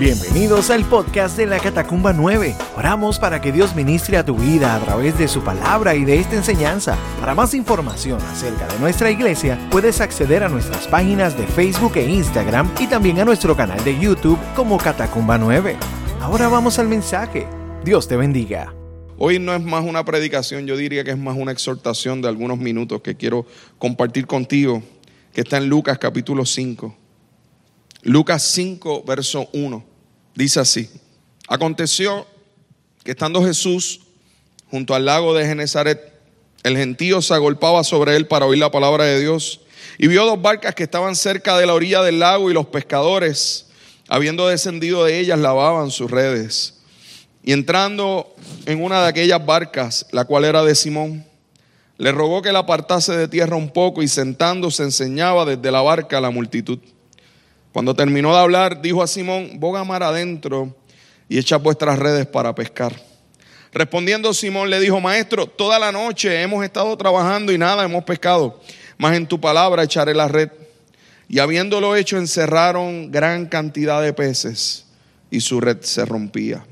Bienvenidos al podcast de la Catacumba 9. Oramos para que Dios ministre a tu vida a través de su palabra y de esta enseñanza. Para más información acerca de nuestra iglesia, puedes acceder a nuestras páginas de Facebook e Instagram y también a nuestro canal de YouTube como Catacumba 9. Ahora vamos al mensaje. Dios te bendiga. Hoy no es más una predicación, yo diría que es más una exhortación de algunos minutos que quiero compartir contigo, que está en Lucas capítulo 5. Lucas 5, verso 1. Dice así. Aconteció que estando Jesús junto al lago de Genezaret, el gentío se agolpaba sobre él para oír la palabra de Dios y vio dos barcas que estaban cerca de la orilla del lago y los pescadores, habiendo descendido de ellas, lavaban sus redes. Y entrando en una de aquellas barcas, la cual era de Simón, le rogó que la apartase de tierra un poco y sentándose enseñaba desde la barca a la multitud. Cuando terminó de hablar, dijo a Simón, boga mar adentro y echa vuestras redes para pescar. Respondiendo Simón le dijo, maestro, toda la noche hemos estado trabajando y nada hemos pescado, mas en tu palabra echaré la red. Y habiéndolo hecho, encerraron gran cantidad de peces y su red se rompía.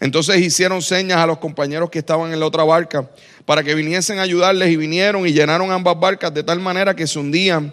Entonces hicieron señas a los compañeros que estaban en la otra barca para que viniesen a ayudarles y vinieron y llenaron ambas barcas de tal manera que se hundían.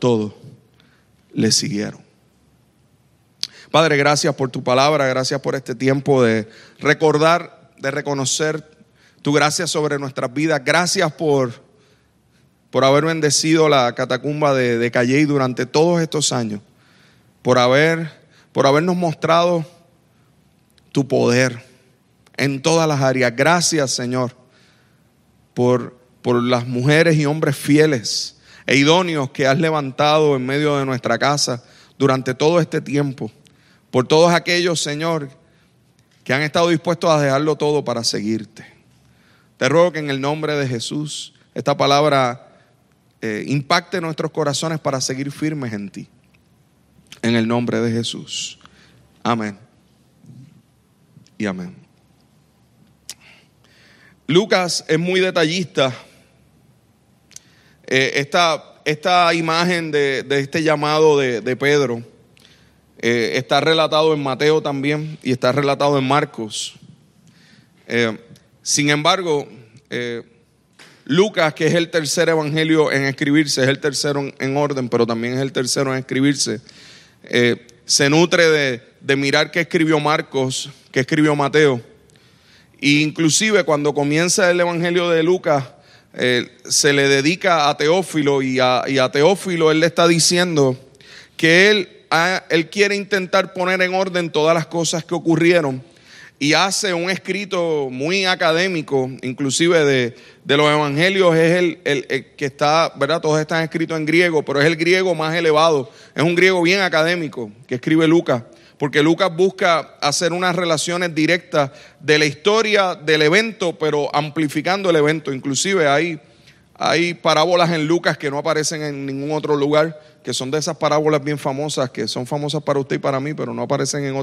todo, le siguieron. Padre, gracias por tu palabra, gracias por este tiempo de recordar, de reconocer tu gracia sobre nuestras vidas. Gracias por, por haber bendecido la catacumba de, de durante todos estos años, por, haber, por habernos mostrado tu poder en todas las áreas. Gracias, Señor, por, por las mujeres y hombres fieles e idóneos que has levantado en medio de nuestra casa durante todo este tiempo. Por todos aquellos, Señor, que han estado dispuestos a dejarlo todo para seguirte. Te ruego que en el nombre de Jesús esta palabra eh, impacte nuestros corazones para seguir firmes en ti. En el nombre de Jesús. Amén. Y amén. Lucas es muy detallista. Eh, esta, esta, imagen de, de, este llamado de, Pedro eh, está relatado en Mateo también y está relatado en Marcos. Eh, sin embargo, Lucas, que es el tercer evangelio en escribirse, es el tercero en, en orden, pero también es el tercero en escribirse, se nutre de, de mirar qué escribió Marcos, qué escribió Mateo. E inclusive cuando comienza el Evangelio de Lucas, eh, se le dedica a Teófilo y a, Teófilo él le está diciendo que él, a, él quiere intentar poner en orden todas las cosas que ocurrieron y hace un escrito muy académico, inclusive de, de los evangelios, es el, el, el, que está, ¿verdad? Todos están escritos en griego, pero es el griego más elevado, es un griego bien académico que escribe Lucas porque Lucas busca hacer unas relaciones directas de la historia del evento, pero amplificando el evento. Inclusive hay, hay parábolas en Lucas que no aparecen en ningún otro lugar, que son de esas parábolas bien famosas, que son famosas para usted y para mí, pero no aparecen en,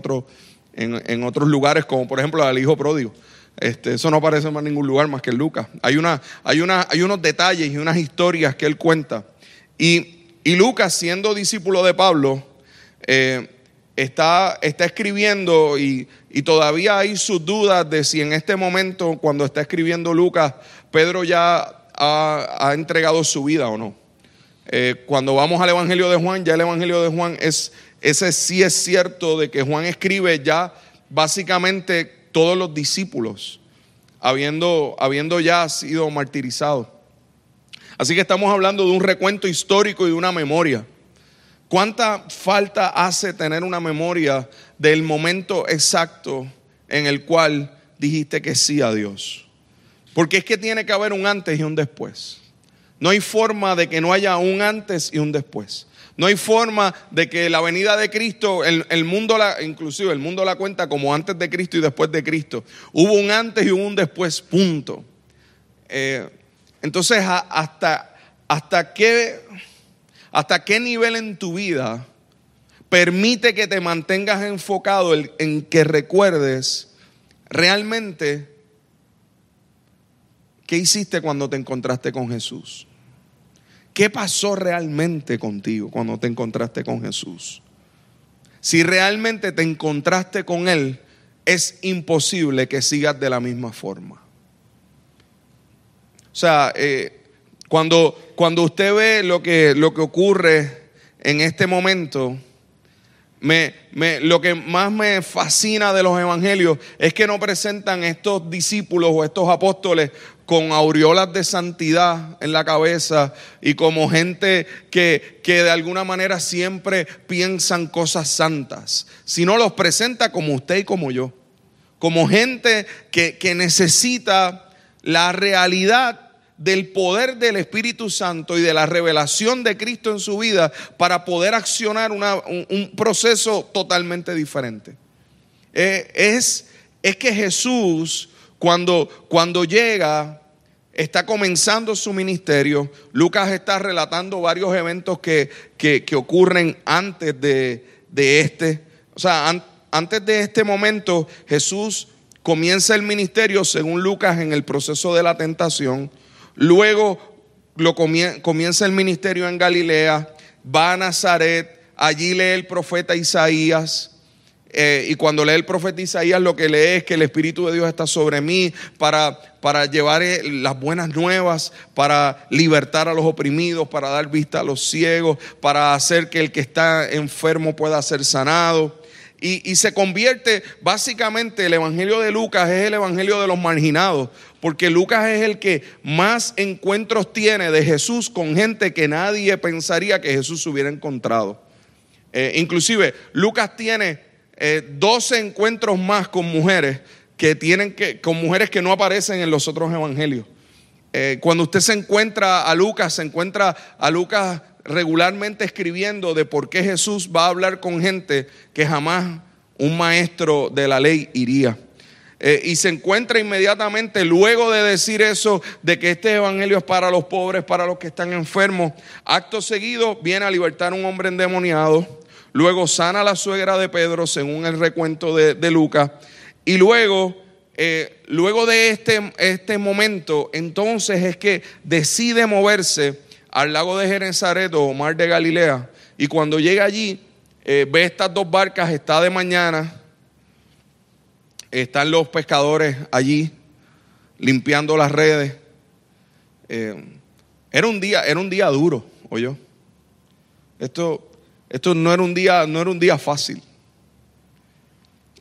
en, en otros lugares, como por ejemplo el hijo pródigo. Este, eso no aparece en ningún lugar más que en Lucas. Hay, una, hay, una, hay unos detalles y unas historias que él cuenta. Y, y Lucas, siendo discípulo de Pablo, eh, está, está escribiendo y, y, todavía hay sus dudas de si en este momento, cuando está escribiendo Lucas, Pedro ya ha, entregado su vida o no. Eh, cuando vamos al Evangelio de Juan, ya el Evangelio de Juan es, ese sí es cierto de que Juan escribe ya básicamente todos los discípulos, habiendo, habiendo ya sido martirizados. Así que estamos hablando de un recuento histórico y de una memoria. ¿Cuánta falta hace tener una memoria del momento exacto en el cual dijiste que sí a Dios? Porque es que tiene que haber un antes y un después. No hay forma de que no haya un antes y un después. No hay forma de que la venida de Cristo, el, mundo la, inclusive el mundo la cuenta como antes de Cristo y después de Cristo. Hubo un antes y un después, punto. Eh, entonces, hasta, hasta, qué, ¿hasta qué nivel en tu vida permite que te mantengas enfocado en que recuerdes realmente qué hiciste cuando te encontraste con Jesús? ¿Qué pasó realmente contigo cuando te encontraste con Jesús? Si realmente te encontraste con Él, es imposible que sigas de la misma forma. O sea, eh, cuando, cuando usted ve lo que, lo que ocurre en este momento, me, lo que más me fascina de los evangelios es que no presentan estos discípulos o estos apóstoles con aureolas de santidad en la cabeza y como gente que, que de alguna manera siempre piensan cosas santas, sino los presenta como usted y como yo, como gente que, que necesita la realidad del poder del Espíritu Santo y de la revelación de Cristo en su vida para poder accionar un, proceso totalmente diferente. Eh, es, es que Jesús cuando, cuando llega, está comenzando su ministerio. Lucas está relatando varios eventos que, ocurren antes de, este. O sea, antes de este momento, Jesús comienza el ministerio, según Lucas, en el proceso de la tentación. Luego lo comienza el ministerio en Galilea, va a Nazaret, allí lee el profeta Isaías eh, y cuando lee el profeta Isaías lo que lee es que el Espíritu de Dios está sobre mí para, para llevar eh, las buenas nuevas, para libertar a los oprimidos, para dar vista a los ciegos, para hacer que el que está enfermo pueda ser sanado. Y, se convierte, básicamente, el Evangelio de Lucas es el Evangelio de los marginados, porque Lucas es el que más encuentros tiene de Jesús con gente que nadie pensaría que Jesús hubiera encontrado. Eh, inclusive, Lucas tiene 12 eh, encuentros más con mujeres que tienen que, con mujeres que no aparecen en los otros evangelios. Eh, cuando usted se encuentra a Lucas, se encuentra a Lucas regularmente escribiendo de por qué Jesús va a hablar con gente que jamás un maestro de la ley iría. Eh, y se encuentra inmediatamente, luego de decir eso, de que este evangelio es para los pobres, para los que están enfermos, acto seguido viene a libertar a un hombre endemoniado Luego sana a la suegra de Pedro, según el recuento de, Lucas. Y luego, eh, luego de este, este momento, entonces es que decide moverse al lago de Genezaret o mar de Galilea. Y cuando llega allí, eh, ve estas dos barcas, está de mañana, están los pescadores allí limpiando las redes. Eh, era un día, era un día duro, oye. Esto, esto no era un día, no era un día fácil.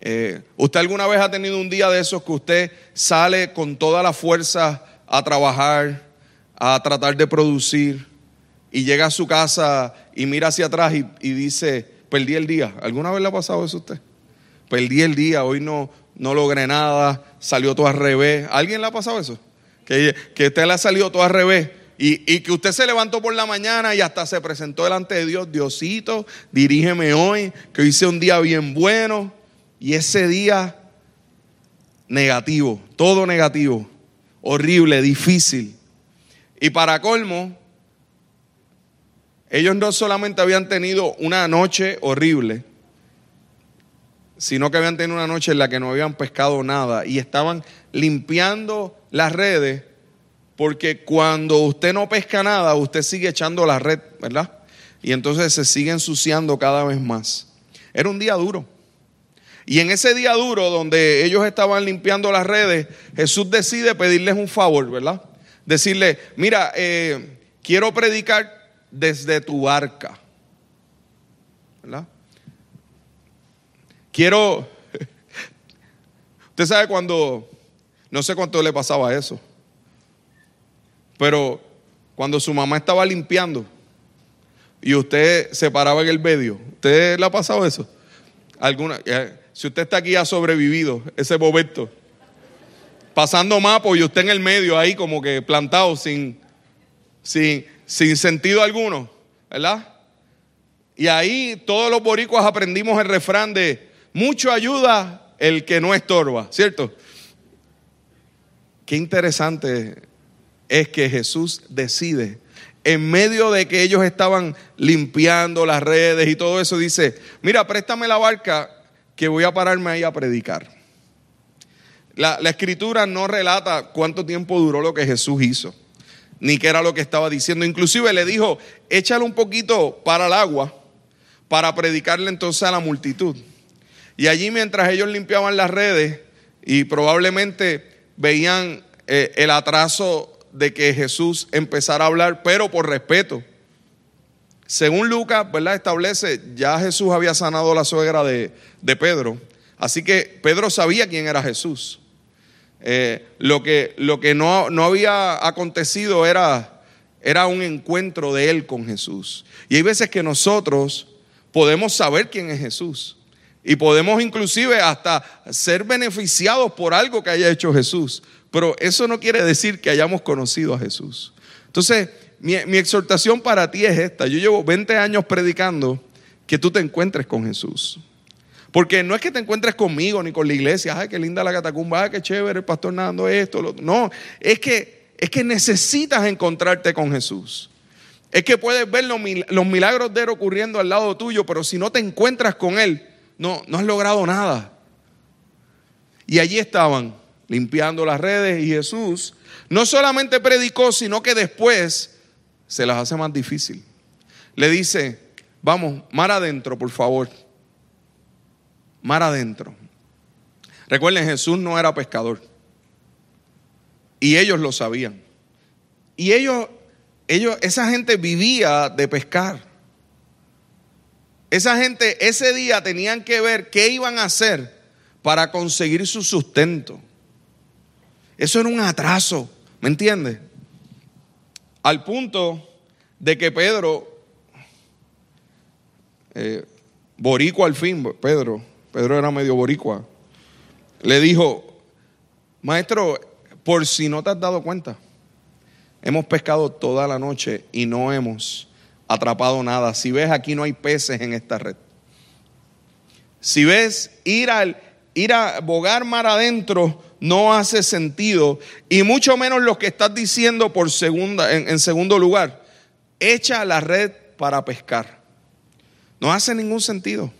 Eh, ¿Usted alguna vez ha tenido un día de esos que usted sale con toda la fuerza a trabajar, a tratar de producir y llega a su casa y mira hacia atrás y, dice, perdí el día? ¿Alguna vez le ha pasado eso a usted? Perdí el día, hoy no, no logré nada, salió todo al revés. ¿Alguien le ha pasado eso? Que, que usted le ha salido todo al revés y, que usted se levantó por la mañana y hasta se presentó delante de Dios, Diosito, dirígeme hoy, que sea un día bien bueno. Y ese día negativo, todo negativo, horrible, difícil. Y para colmo, ellos no solamente habían tenido una noche horrible, sino que habían tenido una noche en la que no habían pescado nada y estaban limpiando las redes porque cuando usted no pesca nada, usted sigue echando la red, ¿verdad? Y entonces se sigue ensuciando cada vez más. Era un día duro. Y en ese día duro donde ellos estaban limpiando las redes, Jesús decide pedirles un favor, ¿verdad? Decirle, mira, eh, quiero predicar desde tu barca, ¿verdad? Quiero, usted sabe cuando, no sé cuánto le pasaba eso. Pero cuando su mamá estaba limpiando y usted se paraba en el medio, ¿usted le ha pasado eso? ¿Alguna, eh, si usted está aquí ha sobrevivido ese momento, pasando mapo y usted en el medio ahí como que plantado sin, sin, sin sentido alguno, ¿verdad? Y ahí todos los boricuas aprendimos el refrán de mucho ayuda el que no estorba, ¿cierto? Qué interesante es que Jesús decide, en medio de que ellos estaban limpiando las redes y todo eso, dice, mira, préstame la barca que voy a pararme ahí a predicar. La, escritura no relata cuánto tiempo duró lo que Jesús hizo, ni qué era lo que estaba diciendo. Inclusive le dijo, échale un poquito para el agua para predicarle entonces a la multitud. Y allí mientras ellos limpiaban las redes y probablemente veían eh, el atraso de que Jesús empezara a hablar, pero por respeto. Según Lucas, ¿verdad? Establece, ya Jesús había sanado la suegra de, Pedro. Así que Pedro sabía quién era Jesús. Eh, lo que, lo que no, no, había acontecido era, era un encuentro de él con Jesús. Y hay veces que nosotros podemos saber quién es Jesús. Y podemos inclusive hasta ser beneficiados por algo que haya hecho Jesús. Pero eso no quiere decir que hayamos conocido a Jesús. Entonces, mi, exhortación para ti es esta. Yo llevo 20 años predicando que tú te encuentres con Jesús. Porque no es que te encuentres conmigo ni con la iglesia, ay, qué linda la catacumba, ay, qué chévere el pastor nadando esto. No, es que, es que necesitas encontrarte con Jesús. Es que puedes ver los milagros de Él ocurriendo al lado tuyo, pero si no te encuentras con Él, no, no has logrado nada. Y allí estaban limpiando las redes y Jesús no solamente predicó, sino que después se las hace más difícil. Le dice, vamos, mar adentro, por favor. Mar adentro. Recuerden, Jesús no era pescador. Y ellos lo sabían. Y ellos ellos, esa gente vivía de pescar. Esa gente ese día tenían que ver qué iban a hacer para conseguir su sustento. Eso era un atraso, ¿me entiendes? Al punto de que Pedro, eh, boricua al fin, Pedro, Pedro era medio boricua, le dijo, maestro, por si no te has dado cuenta, Hemos pescado toda la noche y no hemos atrapado nada. Si ves, aquí no hay peces en esta red. Si ves, ir, al, ir a bogar mar adentro no hace sentido. Y mucho menos lo que estás diciendo por segunda, en, en segundo lugar. Echa la red para pescar. No hace ningún sentido.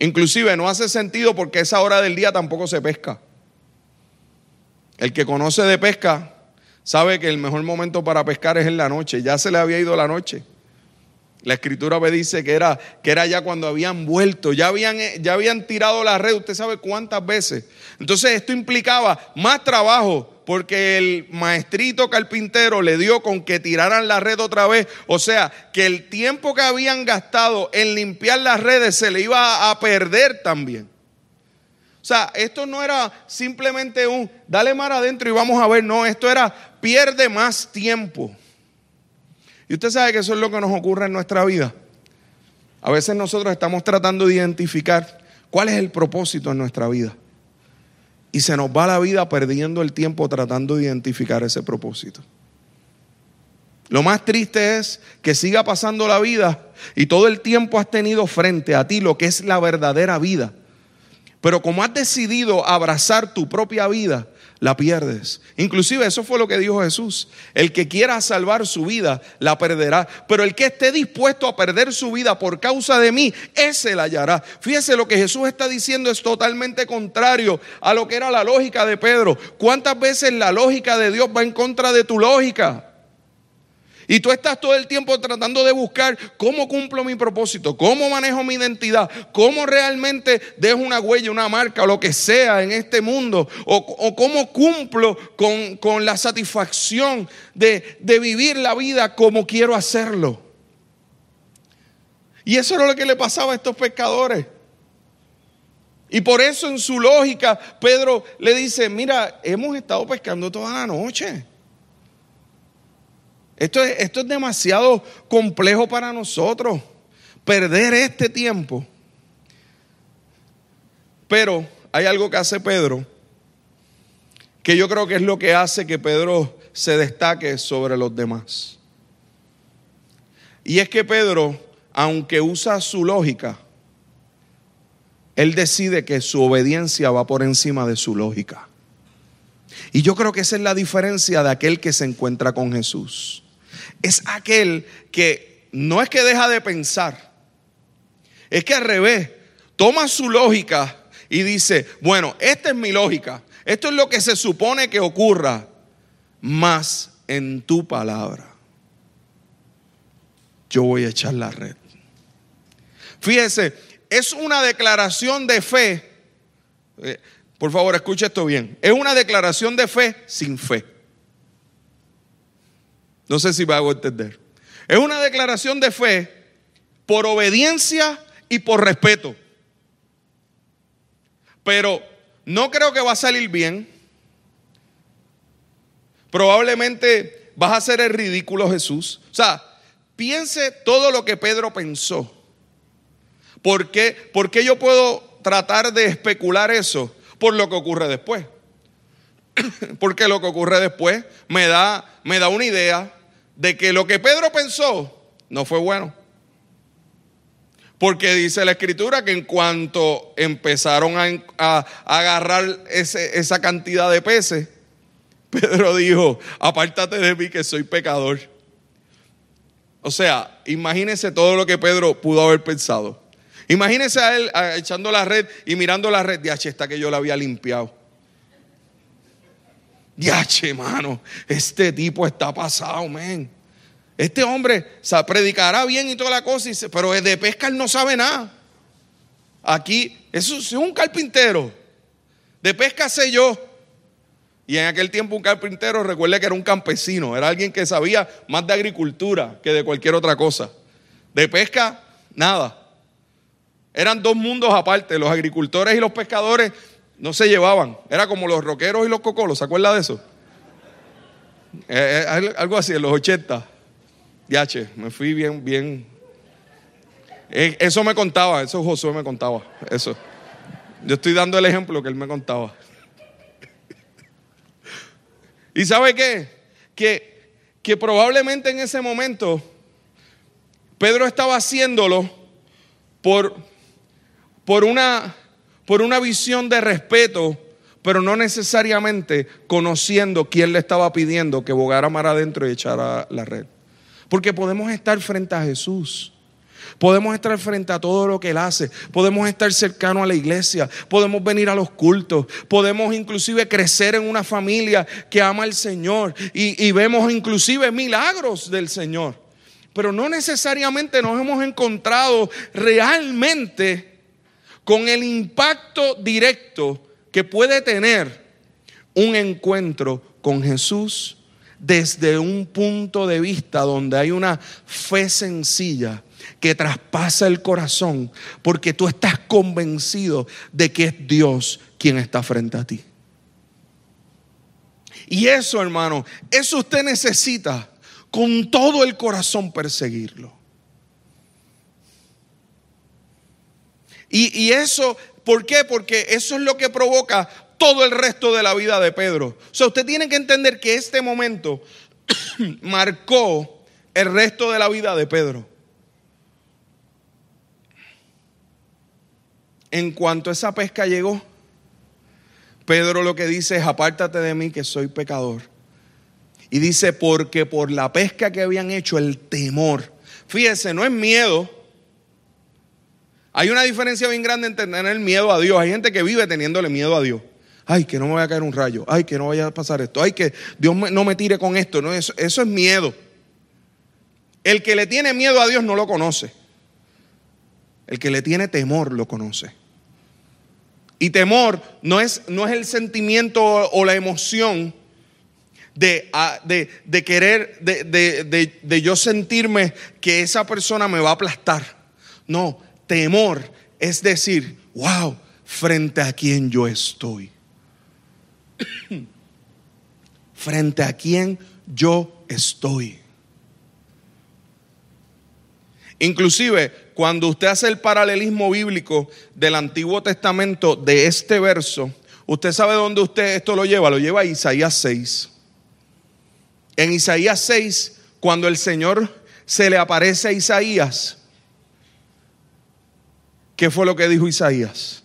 Inclusive no hace sentido porque esa hora del día tampoco se pesca. El que conoce de pesca sabe que el mejor momento para pescar es en la noche. Ya se le había ido la noche. La escritura me dice que era, que era ya cuando habían vuelto, ya habían, ya habían tirado la red, usted sabe cuántas veces. Entonces esto implicaba más trabajo porque el maestrito carpintero le dio con que tiraran la red otra vez. O sea, que el tiempo que habían gastado en limpiar las redes se le iba a perder también. O sea, esto no era simplemente un, dale mar adentro y vamos a ver, no, esto era, pierde más tiempo. Y usted sabe que eso es lo que nos ocurre en nuestra vida. A veces nosotros estamos tratando de identificar cuál es el propósito en nuestra vida. Y se nos va la vida perdiendo el tiempo tratando de identificar ese propósito. Lo más triste es que siga pasando la vida y todo el tiempo has tenido frente a ti lo que es la verdadera vida pero como has decidido abrazar tu propia vida, la pierdes. Inclusive eso fue lo que dijo Jesús. El que quiera salvar su vida, la perderá. Pero el que esté dispuesto a perder su vida por causa de mí, ese la hallará. Fíjese lo que Jesús está diciendo es totalmente contrario a lo que era la lógica de Pedro. ¿Cuántas veces la lógica de Dios va en contra de tu lógica? Y tú estás todo el tiempo tratando de buscar cómo cumplo mi propósito, cómo manejo mi identidad, cómo realmente dejo una huella, una marca o lo que sea en este mundo, o, cómo cumplo con, la satisfacción de, de vivir la vida como quiero hacerlo. Y eso era lo que le pasaba a estos pescadores. Y por eso en su lógica, Pedro le dice, mira, hemos estado pescando toda la noche. Esto es, esto es demasiado complejo para nosotros, perder este tiempo. Pero hay algo que hace Pedro, que yo creo que es lo que hace que Pedro se destaque sobre los demás. Y es que Pedro, aunque usa su lógica, él decide que su obediencia va por encima de su lógica. Y yo creo que esa es la diferencia de aquel que se encuentra con Jesús. Es aquel que no es que deja de pensar, es que al revés, toma su lógica y dice, bueno, esta es mi lógica, esto es lo que se supone que ocurra, más en tu palabra. Yo voy a echar la red. Fíjese, es una declaración de fe. Eh, por favor, escuche esto bien. Es una declaración de fe sin fe. No sé si va a entender. Es una declaración de fe por obediencia y por respeto. Pero no creo que va a salir bien. Probablemente vas a hacer el ridículo Jesús. O sea, piense todo lo que Pedro pensó. ¿Por qué? ¿Por qué yo puedo tratar de especular eso? Por lo que ocurre después. Porque lo que ocurre después me da, me da una idea de que lo que Pedro pensó no fue bueno. Porque dice la escritura que en cuanto empezaron a, agarrar esa cantidad de peces, Pedro dijo, apártate de mí que soy pecador. O sea, imagínense todo lo que Pedro pudo haber pensado. Imagínense a él echando la red y mirando la red. Está que yo la había limpiado. Diache, mano, este tipo está pasado, men. Este hombre se predicará bien y toda la cosa, pero de pesca él no sabe nada. Aquí, eso es un carpintero. De pesca sé yo. Y en aquel tiempo un carpintero, recuerde que era un campesino, era alguien que sabía más de agricultura que de cualquier otra cosa. De pesca, nada. Eran dos mundos aparte. Los agricultores y los pescadores no se llevaban. Era como los roqueros y los cocolos. ¿Se acuerda de eso? Eh, eh, algo así, en los 80. Yache, me fui bien, bien. Eh, eso me contaba, eso Josué me contaba. Eso. Yo estoy dando el ejemplo que él me contaba. ¿Y sabe qué? Que, que probablemente en ese momento Pedro estaba haciéndolo por por una, por una visión de respeto, pero no necesariamente conociendo quién le estaba pidiendo que bogara mar adentro y echara la red. Porque podemos estar frente a Jesús. Podemos estar frente a todo lo que Él hace. Podemos estar cercano a la iglesia. Podemos venir a los cultos. Podemos inclusive crecer en una familia que ama al Señor. Y, y vemos inclusive milagros del Señor. Pero no necesariamente nos hemos encontrado realmente con el impacto directo que puede tener un encuentro con Jesús desde un punto de vista donde hay una fe sencilla que traspasa el corazón porque tú estás convencido de que es Dios quien está frente a ti. Y eso, hermano, eso usted necesita con todo el corazón perseguirlo. Y, eso, ¿por qué? Porque eso es lo que provoca todo el resto de la vida de Pedro. O sea, usted tiene que entender que este momento marcó el resto de la vida de Pedro. En cuanto esa pesca llegó, Pedro lo que dice es, apártate de mí que soy pecador. Y dice, porque por la pesca que habían hecho, el temor. Fíjese, no es miedo, hay una diferencia bien grande en tener el miedo a Dios. Hay gente que vive teniéndole miedo a Dios. Ay, que no me vaya a caer un rayo. Ay, que no vaya a pasar esto. Ay, que Dios no me tire con esto. No, eso, eso es miedo. El que le tiene miedo a Dios no lo conoce. El que le tiene temor lo conoce. Y temor no es, no es el sentimiento o la emoción de, ah, de, de querer, de, de yo sentirme que esa persona me va a aplastar. No, temor es decir, wow, frente a quien yo estoy. frente a quien yo estoy. Inclusive, cuando usted hace el paralelismo bíblico del Antiguo Testamento de este verso, usted sabe dónde usted esto lo lleva, lo lleva a Isaías 6. En Isaías 6, cuando el Señor se le aparece a Isaías, ¿Qué fue lo que dijo Isaías?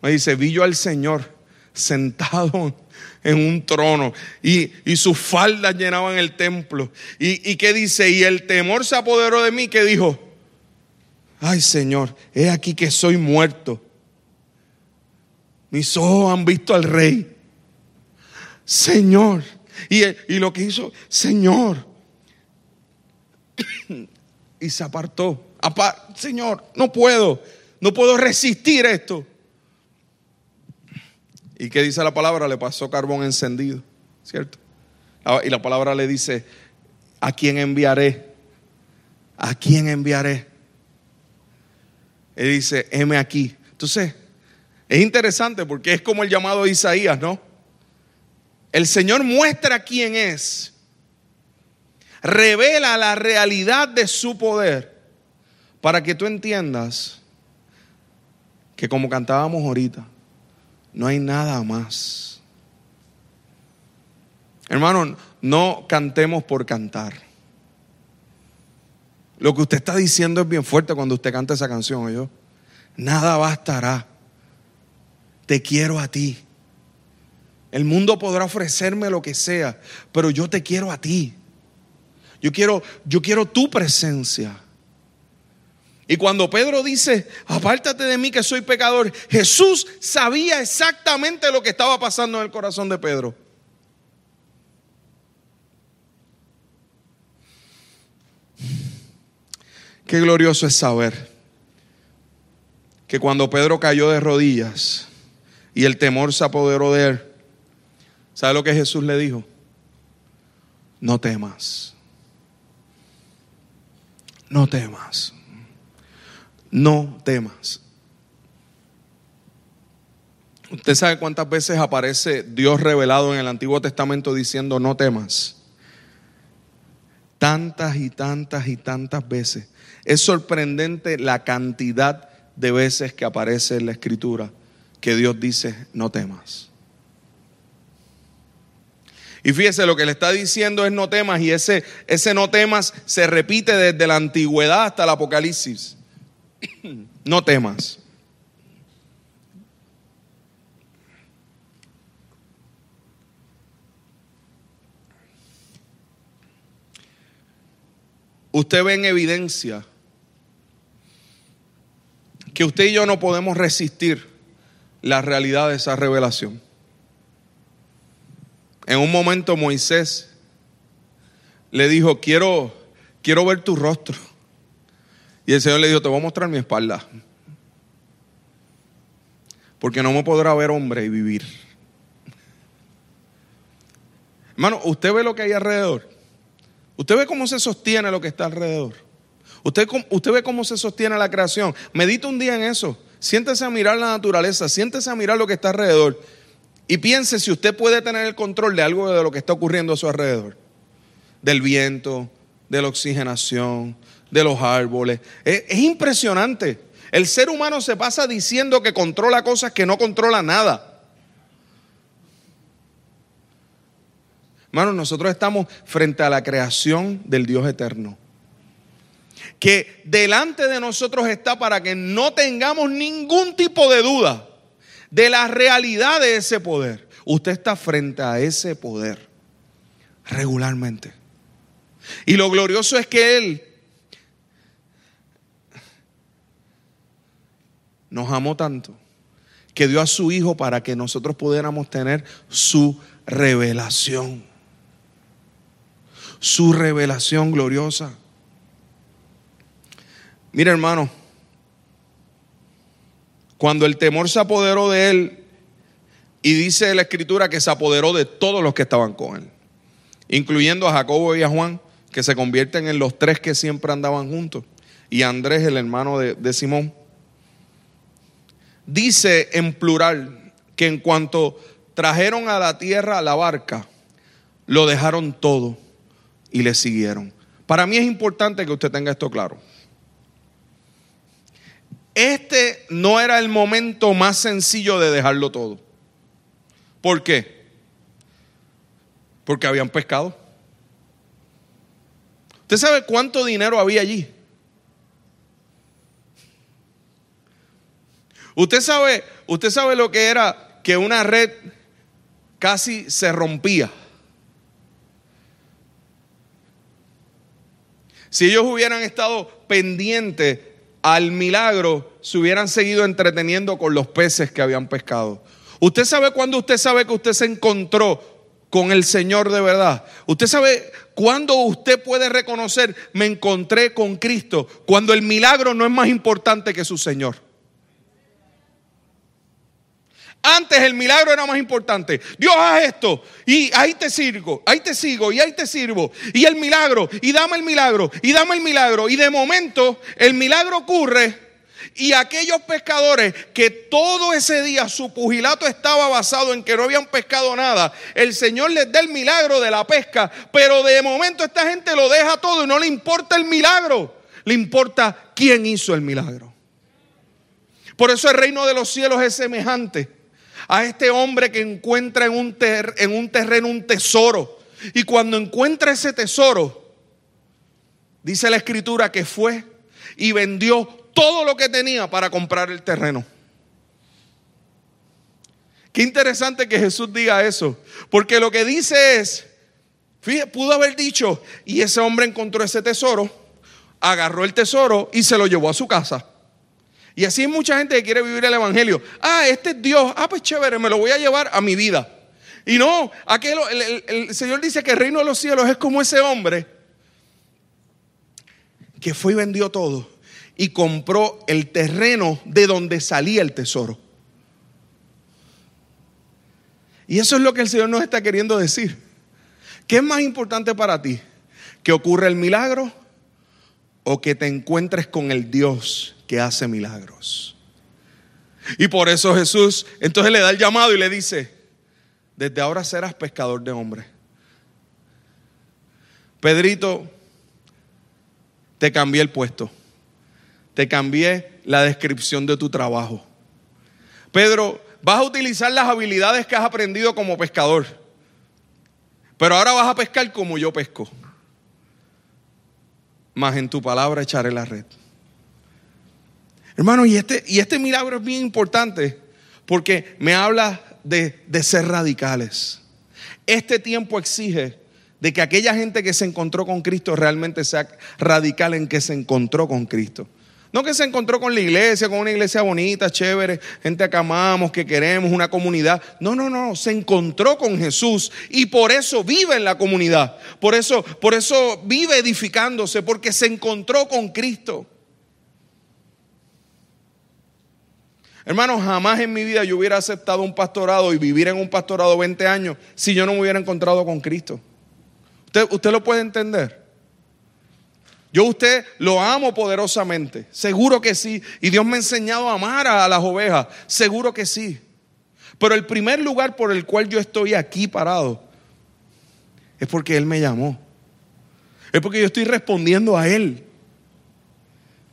Me dice, vi yo al Señor sentado en un trono y, sus faldas llenaban el templo. ¿Y, ¿Y qué dice? Y el temor se apoderó de mí que dijo, ay Señor, he aquí que soy muerto. Mis ojos han visto al rey. Señor. Y, y lo que hizo, Señor. y se apartó. Señor, no puedo. No puedo resistir esto. ¿Y qué dice la palabra? Le pasó carbón encendido, ¿cierto? Y la palabra le dice, ¿a quién enviaré? ¿A quién enviaré? Él dice, heme aquí. Entonces, es interesante porque es como el llamado de Isaías, ¿no? El Señor muestra quién es, revela la realidad de su poder para que tú entiendas que como cantábamos ahorita, no hay nada más. Hermano, no cantemos por cantar. Lo que usted está diciendo es bien fuerte cuando usted canta esa canción, yo. Nada bastará. Te quiero a ti. El mundo podrá ofrecerme lo que sea, pero yo te quiero a ti. Yo quiero, yo quiero tu presencia. Y cuando Pedro dice, apártate de mí que soy pecador, Jesús sabía exactamente lo que estaba pasando en el corazón de Pedro. Qué glorioso es saber que cuando Pedro cayó de rodillas y el temor se apoderó de él, ¿sabe lo que Jesús le dijo? No temas. No temas no temas. Usted sabe cuántas veces aparece Dios revelado en el Antiguo Testamento diciendo no temas. Tantas y tantas y tantas veces. Es sorprendente la cantidad de veces que aparece en la Escritura que Dios dice no temas. Y fíjese, lo que le está diciendo es no temas y ese, ese no temas se repite desde la antigüedad hasta el Apocalipsis. no temas. Usted ve en evidencia que usted y yo no podemos resistir la realidad de esa revelación. En un momento Moisés le dijo, quiero, quiero ver tu rostro. Y el Señor le dijo, te voy a mostrar mi espalda. Porque no me podrá ver hombre y vivir. Hermano, usted ve lo que hay alrededor. Usted ve cómo se sostiene lo que está alrededor. Usted, usted ve cómo se sostiene la creación. Medita un día en eso. Siéntese a mirar la naturaleza. Siéntese a mirar lo que está alrededor. Y piense si usted puede tener el control de algo de lo que está ocurriendo a su alrededor. Del viento, de la oxigenación, de los árboles. Es, impresionante. El ser humano se pasa diciendo que controla cosas que no controla nada. Hermanos, nosotros estamos frente a la creación del Dios eterno. Que delante de nosotros está para que no tengamos ningún tipo de duda de la realidad de ese poder. Usted está frente a ese poder regularmente. Y lo glorioso es que Él nos amó tanto que dio a su Hijo para que nosotros pudiéramos tener su revelación. Su revelación gloriosa. Mira hermano, cuando el temor se apoderó de él, y dice la escritura que se apoderó de todos los que estaban con él, incluyendo a Jacobo y a Juan, que se convierten en los tres que siempre andaban juntos, y Andrés, el hermano de, de Simón dice en plural que en cuanto trajeron a la tierra la barca, lo dejaron todo y le siguieron. Para mí es importante que usted tenga esto claro. Este no era el momento más sencillo de dejarlo todo. ¿Por qué? Porque habían pescado. ¿Usted sabe cuánto dinero había allí? Usted sabe, usted sabe lo que era que una red casi se rompía. Si ellos hubieran estado pendientes al milagro, se hubieran seguido entreteniendo con los peces que habían pescado. Usted sabe cuando usted sabe que usted se encontró con el Señor de verdad. Usted sabe cuándo usted puede reconocer, me encontré con Cristo, cuando el milagro no es más importante que su Señor. Antes el milagro era más importante. Dios haz esto y ahí te sirvo, ahí te sigo y ahí te sirvo. Y el milagro, y dame el milagro, y dame el milagro. Y de momento el milagro ocurre y aquellos pescadores que todo ese día su pugilato estaba basado en que no habían pescado nada, el Señor les da el milagro de la pesca, pero de momento esta gente lo deja todo y no le importa el milagro, le importa quién hizo el milagro. Por eso el reino de los cielos es semejante a este hombre que encuentra en un, en un terreno un tesoro. Y cuando encuentra ese tesoro, dice la escritura que fue y vendió todo lo que tenía para comprar el terreno. Qué interesante que Jesús diga eso, porque lo que dice es, pudo haber dicho, y ese hombre encontró ese tesoro, agarró el tesoro y se lo llevó a su casa. Y así hay mucha gente que quiere vivir el Evangelio. Ah, este es Dios. Ah, pues chévere, me lo voy a llevar a mi vida. Y no, aquel, el, Señor dice que el reino de los cielos es como ese hombre que fue y vendió todo y compró el terreno de donde salía el tesoro. Y eso es lo que el Señor nos está queriendo decir. ¿Qué es más importante para ti? ¿Que ocurra el milagro o que te encuentres con el Dios que hace milagros. Y por eso Jesús entonces le da el llamado y le dice, desde ahora serás pescador de hombres. Pedrito, te cambié el puesto, te cambié la descripción de tu trabajo. Pedro, vas a utilizar las habilidades que has aprendido como pescador, pero ahora vas a pescar como yo pesco. Más en tu palabra echaré la red. Hermano, y este, y este milagro es bien importante porque me habla de, de ser radicales. Este tiempo exige de que aquella gente que se encontró con Cristo realmente sea radical en que se encontró con Cristo. No que se encontró con la iglesia, con una iglesia bonita, chévere, gente que amamos, que queremos, una comunidad. No, no, no, se encontró con Jesús y por eso vive en la comunidad. Por eso, por eso vive edificándose, porque se encontró con Cristo. Hermanos, jamás en mi vida yo hubiera aceptado un pastorado y vivir en un pastorado 20 años si yo no me hubiera encontrado con Cristo. ¿Usted, usted lo puede entender? Yo usted lo amo poderosamente, seguro que sí. Y Dios me ha enseñado a amar a las ovejas, seguro que sí. Pero el primer lugar por el cual yo estoy aquí parado es porque Él me llamó. Es porque yo estoy respondiendo a Él.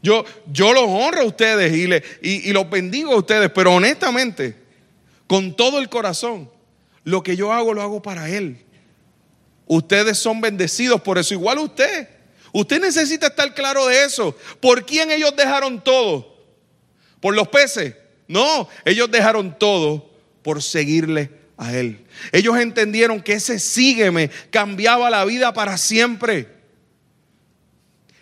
Yo, yo los honro a ustedes y, le, y, los bendigo a ustedes, pero honestamente, con todo el corazón, lo que yo hago lo hago para Él. Ustedes son bendecidos por eso, igual usted. Usted necesita estar claro de eso. ¿Por quién ellos dejaron todo? ¿Por los peces? No, ellos dejaron todo por seguirle a Él. Ellos entendieron que ese sígueme cambiaba la vida para siempre.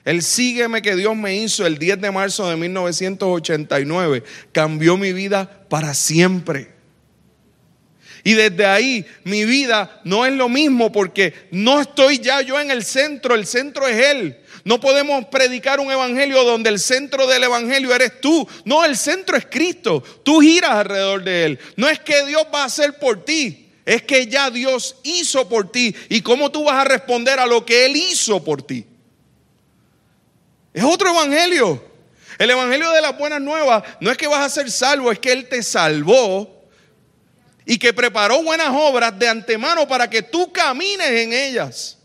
El sígueme que Dios me hizo el 10 de marzo de 1989 cambió mi vida para siempre. Y desde ahí mi vida no es lo mismo porque no estoy ya yo en el centro, el centro es Él. No podemos predicar un evangelio donde el centro del evangelio eres tú. No, el centro es Cristo. Tú giras alrededor de Él. No es que Dios va a hacer por ti, es que ya Dios hizo por ti. ¿Y cómo tú vas a responder a lo que Él hizo por ti? Es otro evangelio. El evangelio de las buenas nuevas no es que vas a ser salvo, es que Él te salvó y que preparó buenas obras de antemano para que tú camines en ellas.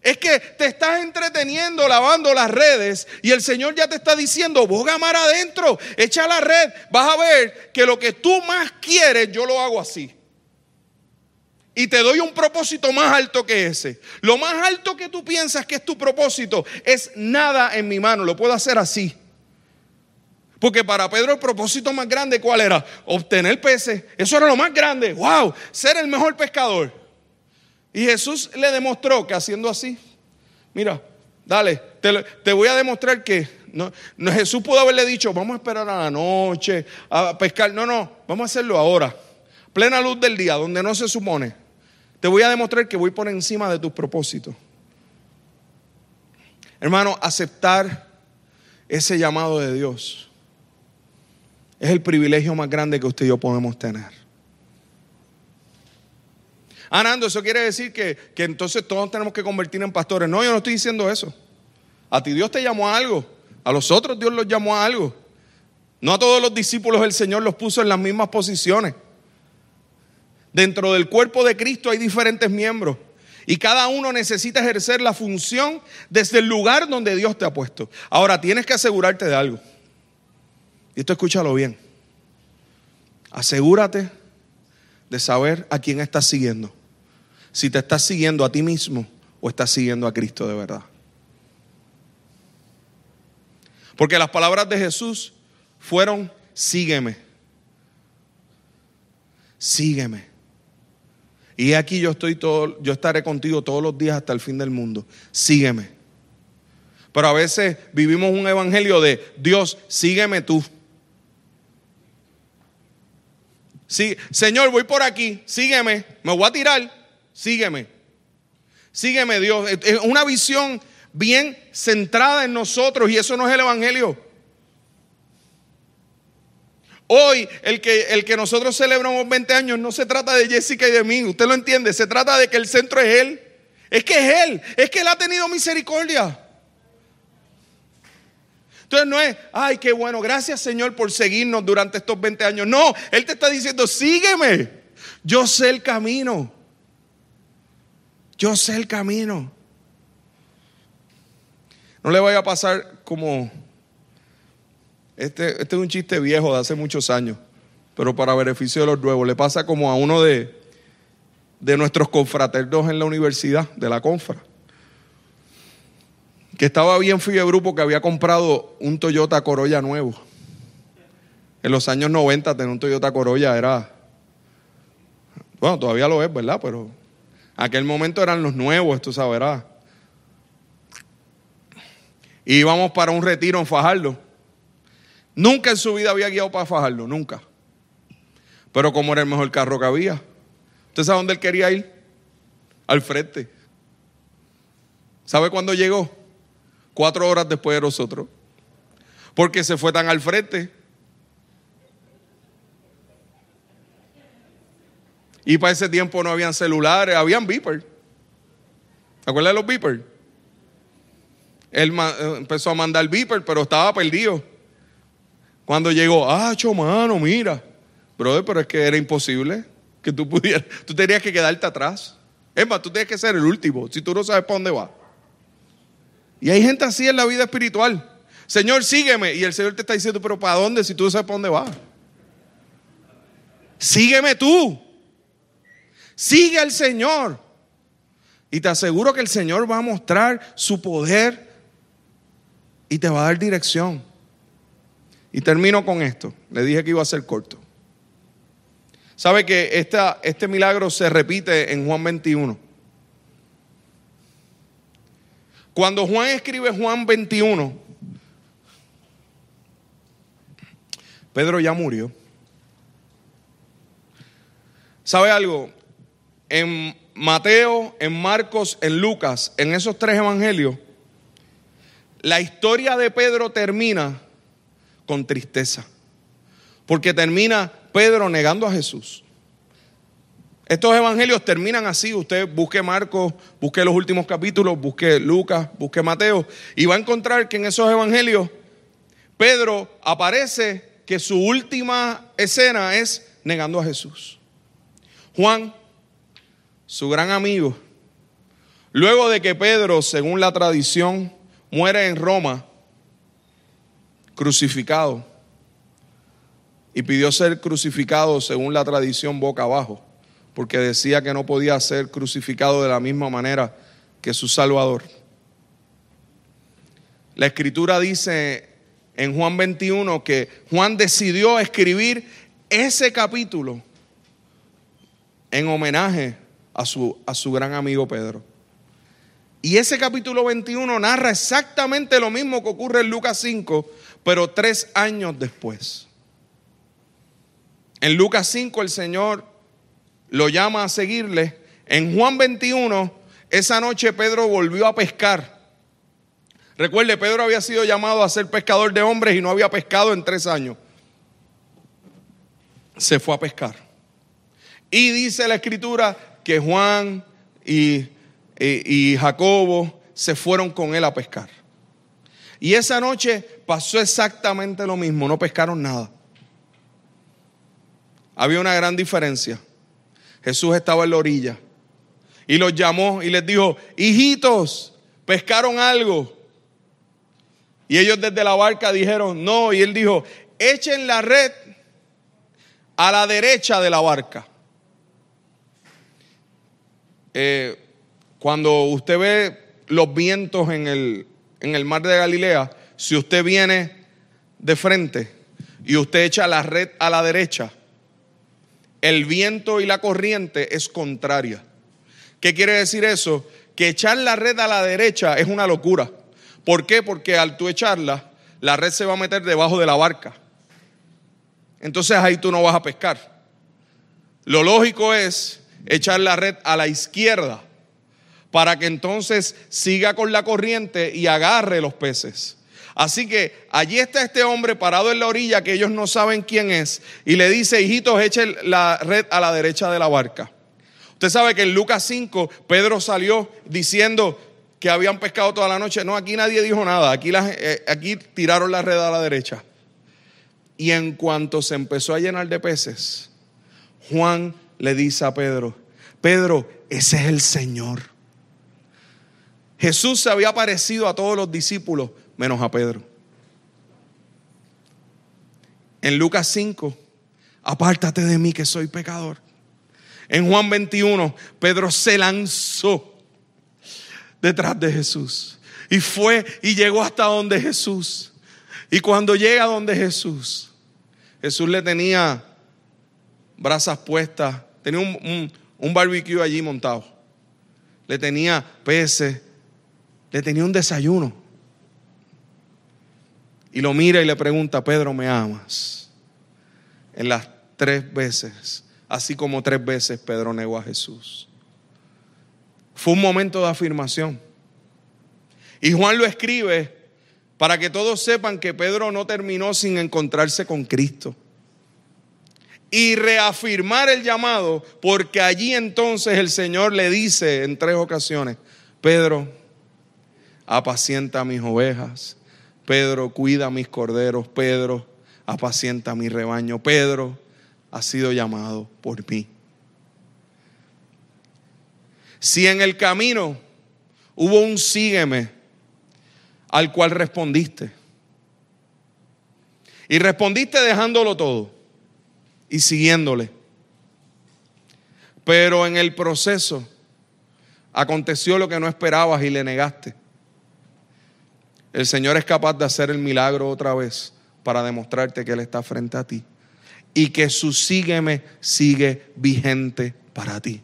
Es que te estás entreteniendo lavando las redes y el Señor ya te está diciendo, boga mar adentro, echa la red, vas a ver que lo que tú más quieres yo lo hago así y te doy un propósito más alto que ese. Lo más alto que tú piensas que es tu propósito es nada en mi mano, lo puedo hacer así. Porque para Pedro el propósito más grande, ¿cuál era? Obtener peces. Eso era lo más grande. ¡Wow! Ser el mejor pescador. Y Jesús le demostró que haciendo así, mira, dale, te, voy a demostrar que no, Jesús pudo haberle dicho, vamos a esperar a la noche a pescar. No, no, vamos a hacerlo ahora. Plena luz del día, donde no se supone. Te voy a demostrar que voy por encima de tus propósitos. Hermano, aceptar ese llamado de Dios es el privilegio más grande que usted y yo podemos tener. Ah, Nando, eso quiere decir que, que entonces todos tenemos que convertir en pastores. No, yo no estoy diciendo eso. A ti Dios te llamó a algo. A los otros Dios los llamó a algo. No a todos los discípulos el Señor los puso en las mismas posiciones. Dentro del cuerpo de Cristo hay diferentes miembros. Y cada uno necesita ejercer la función desde el lugar donde Dios te ha puesto. Ahora tienes que asegurarte de algo. Y esto escúchalo bien. Asegúrate de saber a quién estás siguiendo. Si te estás siguiendo a ti mismo o estás siguiendo a Cristo de verdad. Porque las palabras de Jesús fueron, sígueme. Sígueme. Y aquí yo estoy todo, yo estaré contigo todos los días hasta el fin del mundo. Sígueme. Pero a veces vivimos un evangelio de Dios, sígueme tú. Sí, Señor, voy por aquí, sígueme, me voy a tirar, sígueme. Sígueme Dios. Es una visión bien centrada en nosotros y eso no es el Evangelio. Hoy, el que, el que nosotros celebramos 20 años, no se trata de Jessica y de mí, usted lo entiende, se trata de que el centro es Él. Es que es Él, es que Él ha tenido misericordia. Entonces no es, ay, qué bueno, gracias Señor por seguirnos durante estos 20 años. No, Él te está diciendo, sígueme. Yo sé el camino. Yo sé el camino. No le vaya a pasar como, este, este es un chiste viejo de hace muchos años, pero para beneficio de los nuevos, le pasa como a uno de, de nuestros confraternos en la universidad, de la confra que estaba bien grupo que había comprado un Toyota Corolla nuevo. En los años 90 tener un Toyota Corolla era, bueno, todavía lo es, ¿verdad? Pero aquel momento eran los nuevos, esto sabrá. Y íbamos para un retiro en Fajardo. Nunca en su vida había guiado para Fajardo, nunca. Pero como era el mejor carro que había. ¿Usted sabe dónde él quería ir? Al frente. ¿Sabe cuándo llegó? cuatro horas después de nosotros, porque se fue tan al frente. Y para ese tiempo no habían celulares, habían beepers. ¿Te acuerdas de los beepers? Él eh, empezó a mandar beeper, pero estaba perdido. Cuando llegó, ah, mano, mira. Brother, pero es que era imposible que tú pudieras. Tú tenías que quedarte atrás. Es más, tú tienes que ser el último, si tú no sabes para dónde vas. Y hay gente así en la vida espiritual. Señor, sígueme. Y el Señor te está diciendo, pero ¿para dónde si tú no sabes para dónde vas? Sígueme tú. Sigue al Señor. Y te aseguro que el Señor va a mostrar su poder y te va a dar dirección. Y termino con esto. Le dije que iba a ser corto. ¿Sabe que esta, este milagro se repite en Juan 21? Cuando Juan escribe Juan 21, Pedro ya murió. ¿Sabe algo? En Mateo, en Marcos, en Lucas, en esos tres evangelios, la historia de Pedro termina con tristeza. Porque termina Pedro negando a Jesús. Estos evangelios terminan así. Usted busque Marcos, busque los últimos capítulos, busque Lucas, busque Mateo, y va a encontrar que en esos evangelios Pedro aparece que su última escena es negando a Jesús. Juan, su gran amigo, luego de que Pedro, según la tradición, muere en Roma, crucificado, y pidió ser crucificado según la tradición boca abajo porque decía que no podía ser crucificado de la misma manera que su Salvador. La escritura dice en Juan 21 que Juan decidió escribir ese capítulo en homenaje a su, a su gran amigo Pedro. Y ese capítulo 21 narra exactamente lo mismo que ocurre en Lucas 5, pero tres años después. En Lucas 5 el Señor lo llama a seguirle. En Juan 21, esa noche Pedro volvió a pescar. Recuerde, Pedro había sido llamado a ser pescador de hombres y no había pescado en tres años. Se fue a pescar. Y dice la escritura que Juan y, y, Jacobo se fueron con él a pescar. Y esa noche pasó exactamente lo mismo, no pescaron nada. Había una gran diferencia. Jesús estaba en la orilla y los llamó y les dijo, hijitos, pescaron algo. Y ellos desde la barca dijeron, no, y él dijo, echen la red a la derecha de la barca. Eh, cuando usted ve los vientos en el, en el mar de Galilea, si usted viene de frente y usted echa la red a la derecha, el viento y la corriente es contraria. ¿Qué quiere decir eso? Que echar la red a la derecha es una locura. ¿Por qué? Porque al tú echarla, la red se va a meter debajo de la barca. Entonces ahí tú no vas a pescar. Lo lógico es echar la red a la izquierda para que entonces siga con la corriente y agarre los peces. Así que allí está este hombre parado en la orilla que ellos no saben quién es y le dice, hijitos, echen la red a la derecha de la barca. Usted sabe que en Lucas 5 Pedro salió diciendo que habían pescado toda la noche. No, aquí nadie dijo nada, aquí, eh, aquí tiraron la red a la derecha. Y en cuanto se empezó a llenar de peces, Juan le dice a Pedro, Pedro, ese es el Señor. Jesús se había parecido a todos los discípulos, menos a Pedro. En Lucas 5, apártate de mí que soy pecador. En Juan 21, Pedro se lanzó detrás de Jesús y fue y llegó hasta donde Jesús. Y cuando llega donde Jesús, Jesús le tenía brasas puestas, tenía un, un barbecue allí montado, le tenía peces, le tenía un desayuno. Y lo mira y le pregunta, Pedro, ¿me amas? En las tres veces, así como tres veces Pedro negó a Jesús. Fue un momento de afirmación. Y Juan lo escribe para que todos sepan que Pedro no terminó sin encontrarse con Cristo. Y reafirmar el llamado, porque allí entonces el Señor le dice en tres ocasiones, Pedro, apacienta mis ovejas. Pedro, cuida mis corderos. Pedro, apacienta mi rebaño. Pedro ha sido llamado por mí. Si en el camino hubo un sígueme al cual respondiste, y respondiste dejándolo todo y siguiéndole, pero en el proceso aconteció lo que no esperabas y le negaste el Señor es capaz de hacer el milagro otra vez para demostrarte que Él está frente a ti y que su sígueme sigue vigente para ti.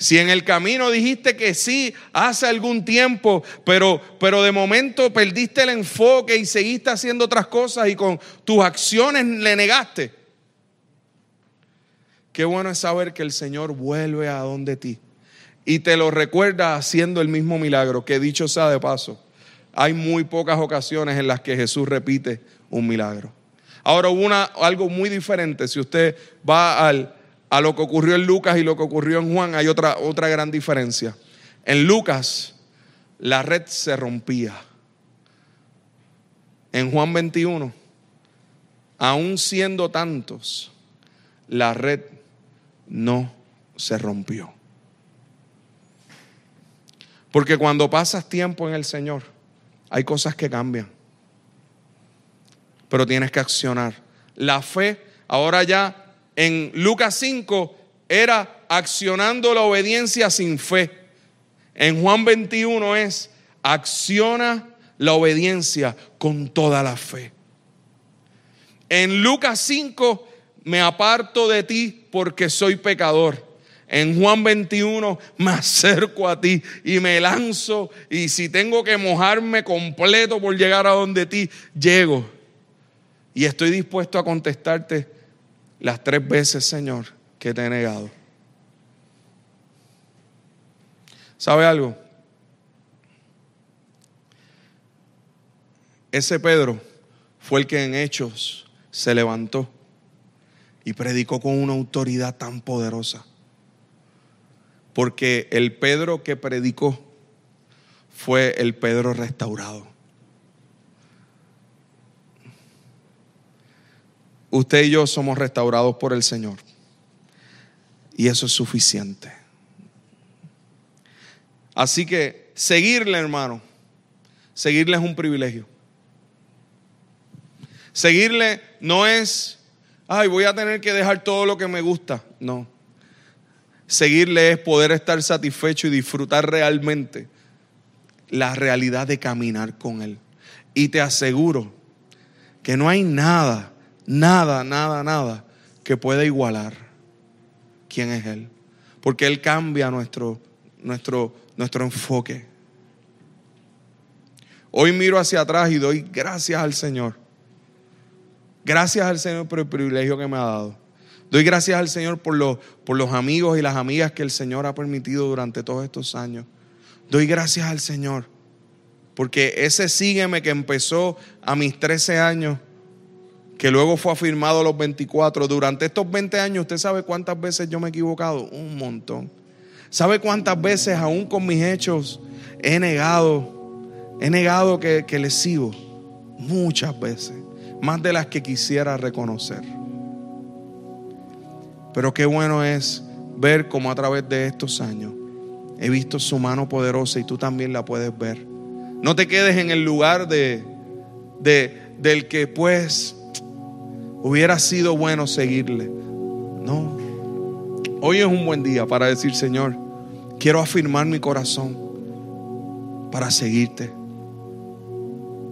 Si en el camino dijiste que sí hace algún tiempo, pero, pero de momento perdiste el enfoque y seguiste haciendo otras cosas y con tus acciones le negaste. Qué bueno es saber que el Señor vuelve a donde ti y te lo recuerda haciendo el mismo milagro, que dicho sea de paso, hay muy pocas ocasiones en las que Jesús repite un milagro. Ahora hubo una, algo muy diferente, si usted va al, a lo que ocurrió en Lucas y lo que ocurrió en Juan, hay otra, otra gran diferencia. En Lucas la red se rompía. En Juan 21, aún siendo tantos, la red no se rompió. Porque cuando pasas tiempo en el Señor, hay cosas que cambian. Pero tienes que accionar. La fe, ahora ya en Lucas 5, era accionando la obediencia sin fe. En Juan 21 es acciona la obediencia con toda la fe. En Lucas 5, me aparto de ti porque soy pecador. En Juan 21 me acerco a ti y me lanzo y si tengo que mojarme completo por llegar a donde ti, llego. Y estoy dispuesto a contestarte las tres veces, Señor, que te he negado. ¿Sabe algo? Ese Pedro fue el que en Hechos se levantó y predicó con una autoridad tan poderosa. Porque el Pedro que predicó fue el Pedro restaurado. Usted y yo somos restaurados por el Señor. Y eso es suficiente. Así que seguirle, hermano, seguirle es un privilegio. Seguirle no es, ay, voy a tener que dejar todo lo que me gusta. No. Seguirle es poder estar satisfecho y disfrutar realmente la realidad de caminar con Él. Y te aseguro que no hay nada nada, nada, nada que pueda igualar quién es Él. Porque Él cambia nuestro, nuestro, nuestro enfoque. Hoy miro hacia atrás y doy gracias al Señor. Gracias al Señor por el privilegio que me ha dado. Doy gracias al Señor por los, por los amigos y las amigas que el Señor ha permitido durante todos estos años. Doy gracias al Señor. Porque ese sígueme que empezó a mis 13 años que luego fue afirmado a los 24. Durante estos 20 años, ¿usted sabe cuántas veces yo me he equivocado? Un montón. ¿Sabe cuántas veces, aún con mis hechos, he negado, he negado que, que le sigo? Muchas veces, más de las que quisiera reconocer. Pero qué bueno es ver cómo a través de estos años he visto su mano poderosa y tú también la puedes ver. No te quedes en el lugar de, de del que pues hubiera sido bueno seguirle. No. Hoy es un buen día para decir, Señor, quiero afirmar mi corazón para seguirte.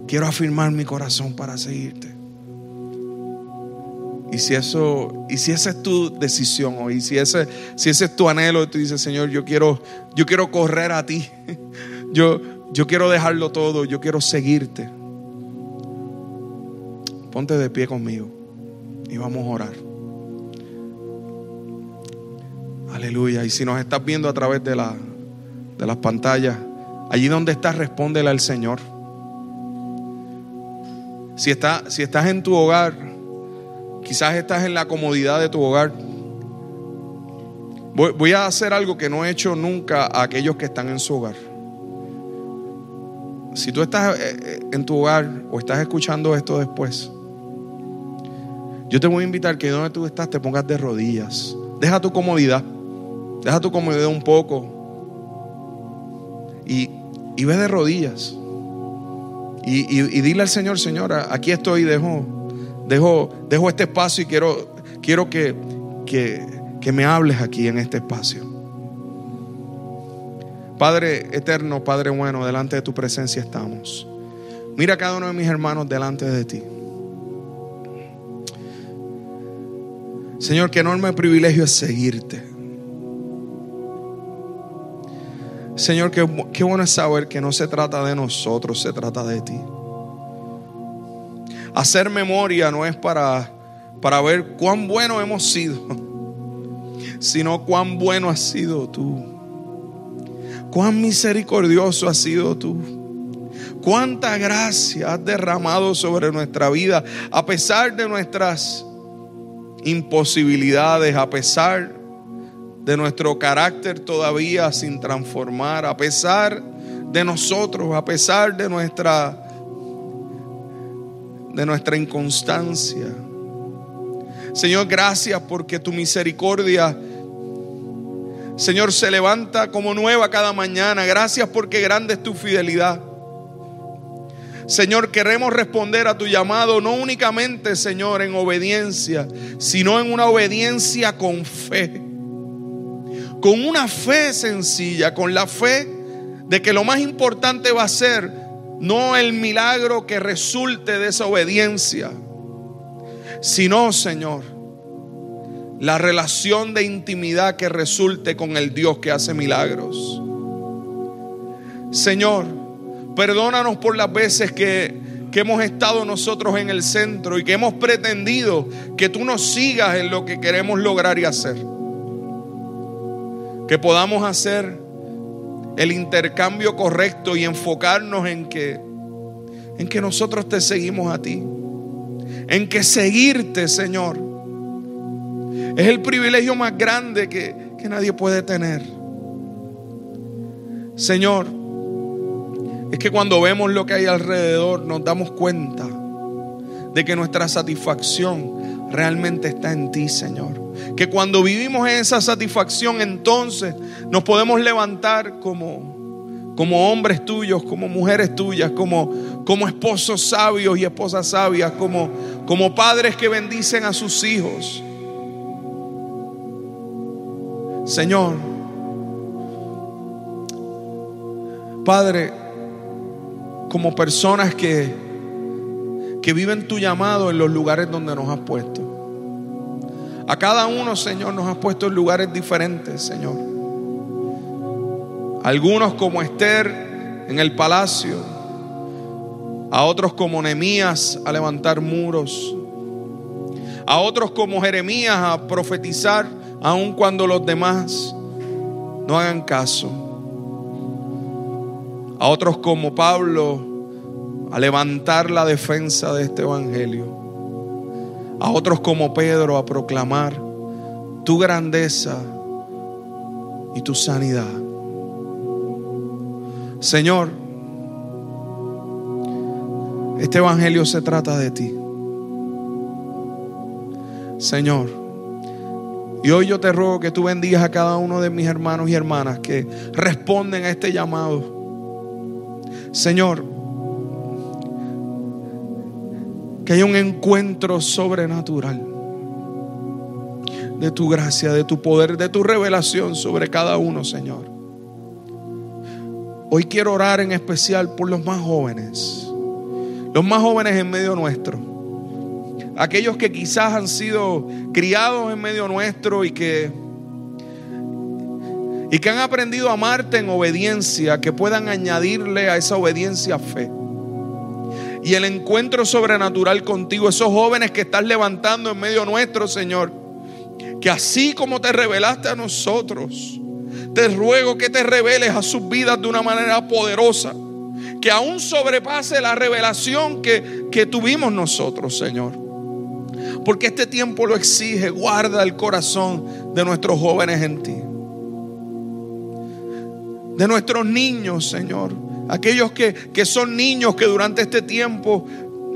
Quiero afirmar mi corazón para seguirte. Y si eso, y si esa es tu decisión hoy, si ese, si ese es tu anhelo, tú dices, Señor, yo quiero, yo quiero correr a ti. Yo, yo quiero dejarlo todo, yo quiero seguirte. Ponte de pie conmigo y vamos a orar. Aleluya. Y si nos estás viendo a través de, la, de las pantallas, allí donde estás, respóndele al Señor. Si, está, si estás en tu hogar, quizás estás en la comodidad de tu hogar. Voy, a hacer algo que no he hecho nunca a aquellos que están en su hogar. Si tú estás eh, eh, en tu hogar o estás escuchando esto después, yo te voy a invitar que donde tú estás te pongas de rodillas. Deja tu comodidad. Deja tu comodidad un poco. Y, y ve de rodillas. Y, dile al Señor, Señora, aquí estoy, dejo, dejo, dejo este espacio y quiero, quiero que, que, me hables aquí en este espacio. Padre eterno, Padre bueno, delante de tu presencia estamos. Mira a cada uno de mis hermanos delante de ti. Señor, qué enorme privilegio es seguirte. Señor, qué, qué, bueno es saber que no se trata de nosotros, se trata de ti. Hacer memoria no es para, para ver cuán bueno hemos sido, sino cuán bueno has sido tú. Cuán misericordioso has sido tú. Cuánta gracia has derramado sobre nuestra vida a pesar de nuestras imposibilidades, a pesar de nuestro carácter todavía sin transformar, a pesar de nosotros, a pesar de nuestra de nuestra inconstancia. Señor, gracias porque tu misericordia Señor se levanta como nueva cada mañana. Gracias porque grande es tu fidelidad. Señor, queremos responder a tu llamado no únicamente, Señor, en obediencia, sino en una obediencia con fe. Con una fe sencilla, con la fe de que lo más importante va a ser no el milagro que resulte de esa obediencia, sino, Señor, la relación de intimidad que resulte con el Dios que hace milagros. Señor, perdónanos por las veces que, que, hemos estado nosotros en el centro y que hemos pretendido que tú nos sigas en lo que queremos lograr y hacer. Que podamos hacer el intercambio correcto y enfocarnos en que, en que nosotros te seguimos a ti. En que seguirte, Señor, es el privilegio más grande que, que nadie puede tener. Señor, es que cuando vemos lo que hay alrededor nos damos cuenta de que nuestra satisfacción realmente está en ti, Señor. Que cuando vivimos esa satisfacción, entonces nos podemos levantar como, como hombres tuyos, como mujeres tuyas, como, como esposos sabios y esposas sabias, como, como padres que bendicen a sus hijos. Señor, Padre, como personas que, que viven tu llamado en los lugares donde nos has puesto. A cada uno, Señor, nos has puesto en lugares diferentes, Señor. Algunos como Esther en el palacio, a otros como Nehemías a levantar muros, a otros como Jeremías a profetizar aun cuando los demás no hagan caso a otros como Pablo a levantar la defensa de este Evangelio, a otros como Pedro a proclamar tu grandeza y tu sanidad. Señor, este Evangelio se trata de ti. Señor, y hoy yo te ruego que tú bendigas a cada uno de mis hermanos y hermanas que responden a este llamado Señor, que haya un encuentro sobrenatural de tu gracia, de tu poder, de tu revelación sobre cada uno, Señor. Hoy quiero orar en especial por los más jóvenes, los más jóvenes en medio nuestro, aquellos que quizás han sido criados en medio nuestro y que y que han aprendido a amarte en obediencia, que puedan añadirle a esa obediencia fe. Y el encuentro sobrenatural contigo, esos jóvenes que estás levantando en medio nuestro, Señor, que así como te revelaste a nosotros, te ruego que te reveles a sus vidas de una manera poderosa, que aún sobrepase la revelación que, que tuvimos nosotros, Señor. Porque este tiempo lo exige, guarda el corazón de nuestros jóvenes en ti de nuestros niños, Señor. Aquellos que, que son niños que durante este tiempo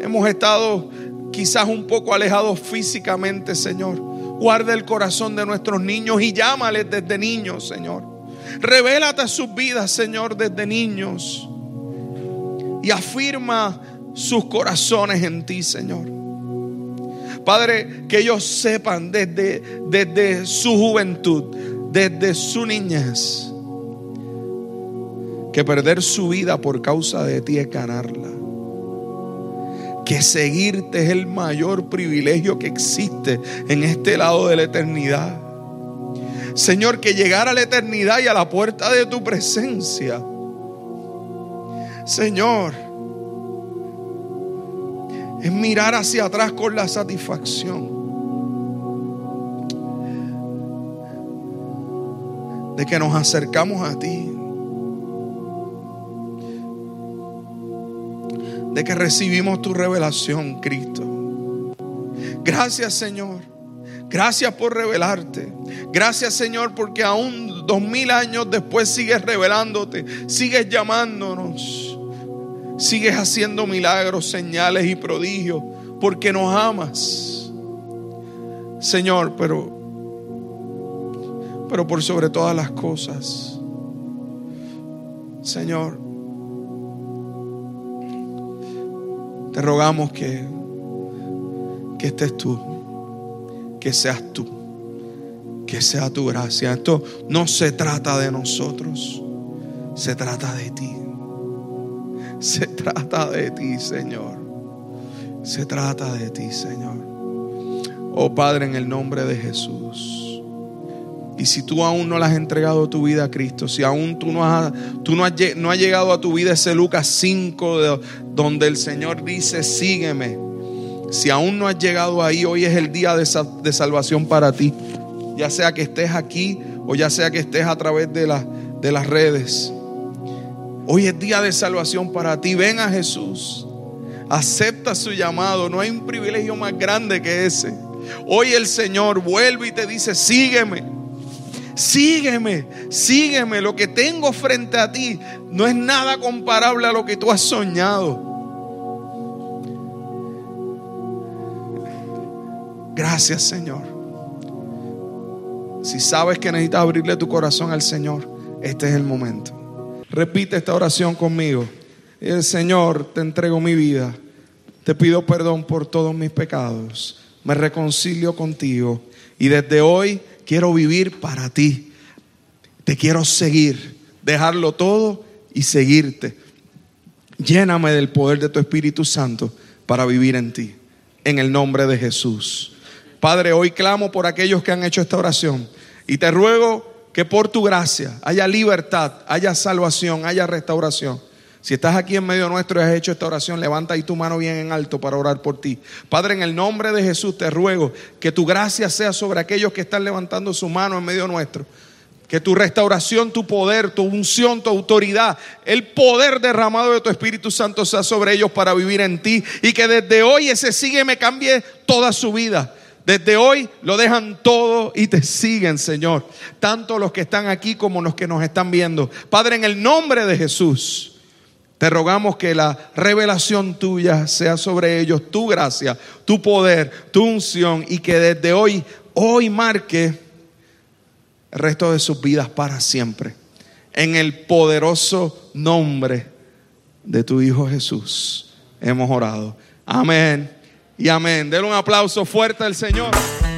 hemos estado quizás un poco alejados físicamente, Señor. Guarda el corazón de nuestros niños y llámales desde niños, Señor. Revélate sus vidas, Señor, desde niños. Y afirma sus corazones en ti, Señor. Padre, que ellos sepan desde, desde su juventud, desde su niñez, que perder su vida por causa de ti es ganarla. Que seguirte es el mayor privilegio que existe en este lado de la eternidad. Señor, que llegar a la eternidad y a la puerta de tu presencia. Señor, es mirar hacia atrás con la satisfacción de que nos acercamos a ti. De que recibimos tu revelación, Cristo. Gracias, Señor. Gracias por revelarte. Gracias, Señor, porque aún dos mil años después sigues revelándote, sigues llamándonos, sigues haciendo milagros, señales y prodigios, porque nos amas. Señor, pero, pero por sobre todas las cosas, Señor, Te rogamos que, que estés tú, que seas tú, que sea tu gracia. Esto no se trata de nosotros, Se trata de ti. Se trata de ti, Señor. Se trata de ti, Señor. Oh Padre, en el nombre de Jesús. Y si tú aún no le has entregado tu vida a Cristo, si aún tú no has, tú no has, llegado a tu vida ese Lucas 5 donde el Señor dice, sígueme. Si aún no has llegado ahí, hoy es el día de, de salvación para ti. Ya sea que estés aquí o ya sea que estés a través de, la, de las redes. Hoy es día de salvación para ti. Ven a Jesús. Acepta su llamado. No hay un privilegio más grande que ese. Hoy el Señor vuelve y te dice, sígueme. Sígueme, sígueme. Lo que tengo frente a ti no es nada comparable a lo que tú has soñado. Gracias Señor. Si sabes que necesitas abrirle tu corazón al Señor, este es el momento. Repite esta oración conmigo. El Señor, te entrego mi vida. Te pido perdón por todos mis pecados. Me reconcilio contigo. Y desde hoy quiero vivir para ti. Te quiero seguir. Dejarlo todo y seguirte. Lléname del poder de tu Espíritu Santo para vivir en ti. En el nombre de Jesús. Padre, hoy clamo por aquellos que han hecho esta oración y te ruego que por tu gracia haya libertad, haya salvación, haya restauración. Si estás aquí en medio nuestro y has hecho esta oración, levanta ahí tu mano bien en alto para orar por ti. Padre, en el nombre de Jesús te ruego que tu gracia sea sobre aquellos que están levantando su mano en medio nuestro. Que tu restauración, tu poder, tu unción, tu autoridad, el poder derramado de tu Espíritu Santo sea sobre ellos para vivir en ti. Y que desde hoy ese sigue me cambie toda su vida. Desde hoy lo dejan todo y te siguen, Señor. Tanto los que están aquí como los que nos están viendo. Padre, en el nombre de Jesús, te rogamos que la revelación tuya sea sobre ellos, tu gracia, tu poder, tu unción y que desde hoy, hoy marque el resto de sus vidas para siempre. En el poderoso nombre de tu Hijo Jesús hemos orado. Amén y amén. Denle un aplauso fuerte al Señor.